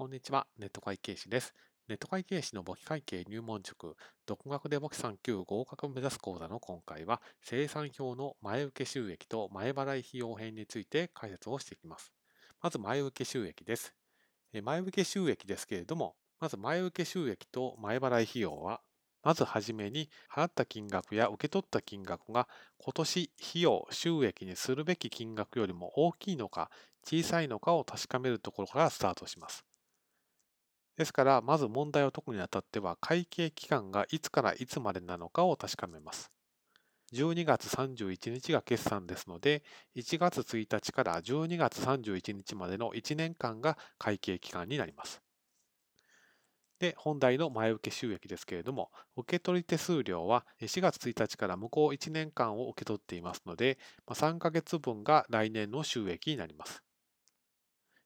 こんにちは、ネット会計士です。ネット会計士の簿記会計入門塾、独学で簿記3級合格を目指す講座の今回は、生産表の前受け収益と前払い費用編について解説をしていきます。まず前受収益です。前受収益ですけれども、まず前受収益と前払い費用は、まずはじめに払った金額や受け取った金額が今年費用収益にするべき金額よりも大きいのか小さいのかを確かめるところからスタートします。ですから、まず問題を解くにあたっては、会計期間がいつからいつまでなのかを確かめます。12月31日が決算ですので、1月1日から12月31日までの1年間が会計期間になります。で、本題の前受け収益ですけれども、受け取り手数料は4月1日から向こう1年間を受け取っていますので、3ヶ月分が来年の収益になります。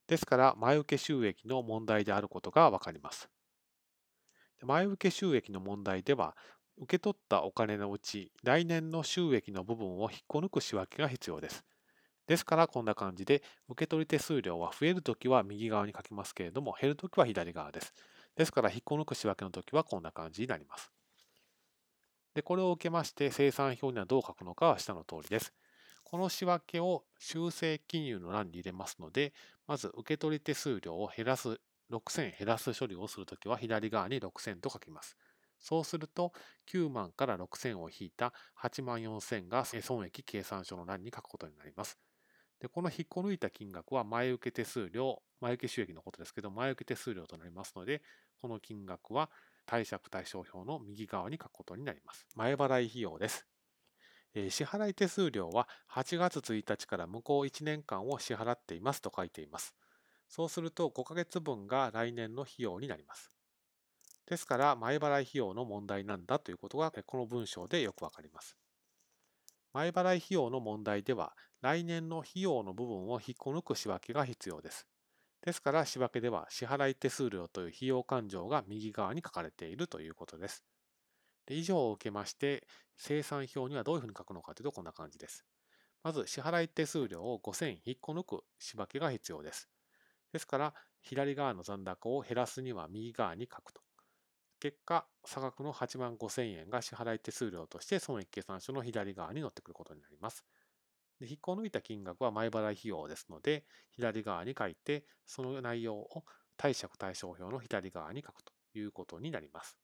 ですから、前受け収益の問題であることがわかります。前受け収益の問題では、受け取ったお金のうち、来年の収益の部分を引っこ抜く仕分けが必要です。ですから、こんな感じで、受け取り手数料は増えるときは右側に書きますけれども、減るときは左側です。ですから、引っこ抜く仕分けのときはこんな感じになります。で、これを受けまして、生産表にはどう書くのかは下の通りです。この仕分けを修正記入の欄に入れますので、まず受取手数料を減らす、6000減らす処理をするときは左側に6000と書きます。そうすると、9万から6000を引いた8万4000が損益計算書の欄に書くことになります。でこの引っこ抜いた金額は前受手数料、前受収益のことですけど、前受手数料となりますので、この金額は貸借対照表の右側に書くことになります。前払い費用です。支払い手数料は8月1日から向こう1年間を支払っていますと書いています。そうすると5ヶ月分が来年の費用になります。ですから前払い費用の問題なんだということがこの文章でよくわかります。前払い費用の問題では来年の費用の部分を引っこ抜く仕分けが必要です。ですから仕分けでは支払い手数料という費用勘定が右側に書かれているということです。で以上を受けまして、生産表にはどういうふうに書くのかというとこんな感じです。まず、支払い手数料を5000引っこ抜く仕分けが必要です。ですから、左側の残高を減らすには右側に書くと。結果、差額の8万5000円が支払い手数料として損益計算書の左側に載ってくることになります。で引っこ抜いた金額は前払い費用ですので、左側に書いて、その内容を貸借対照表の左側に書くということになります。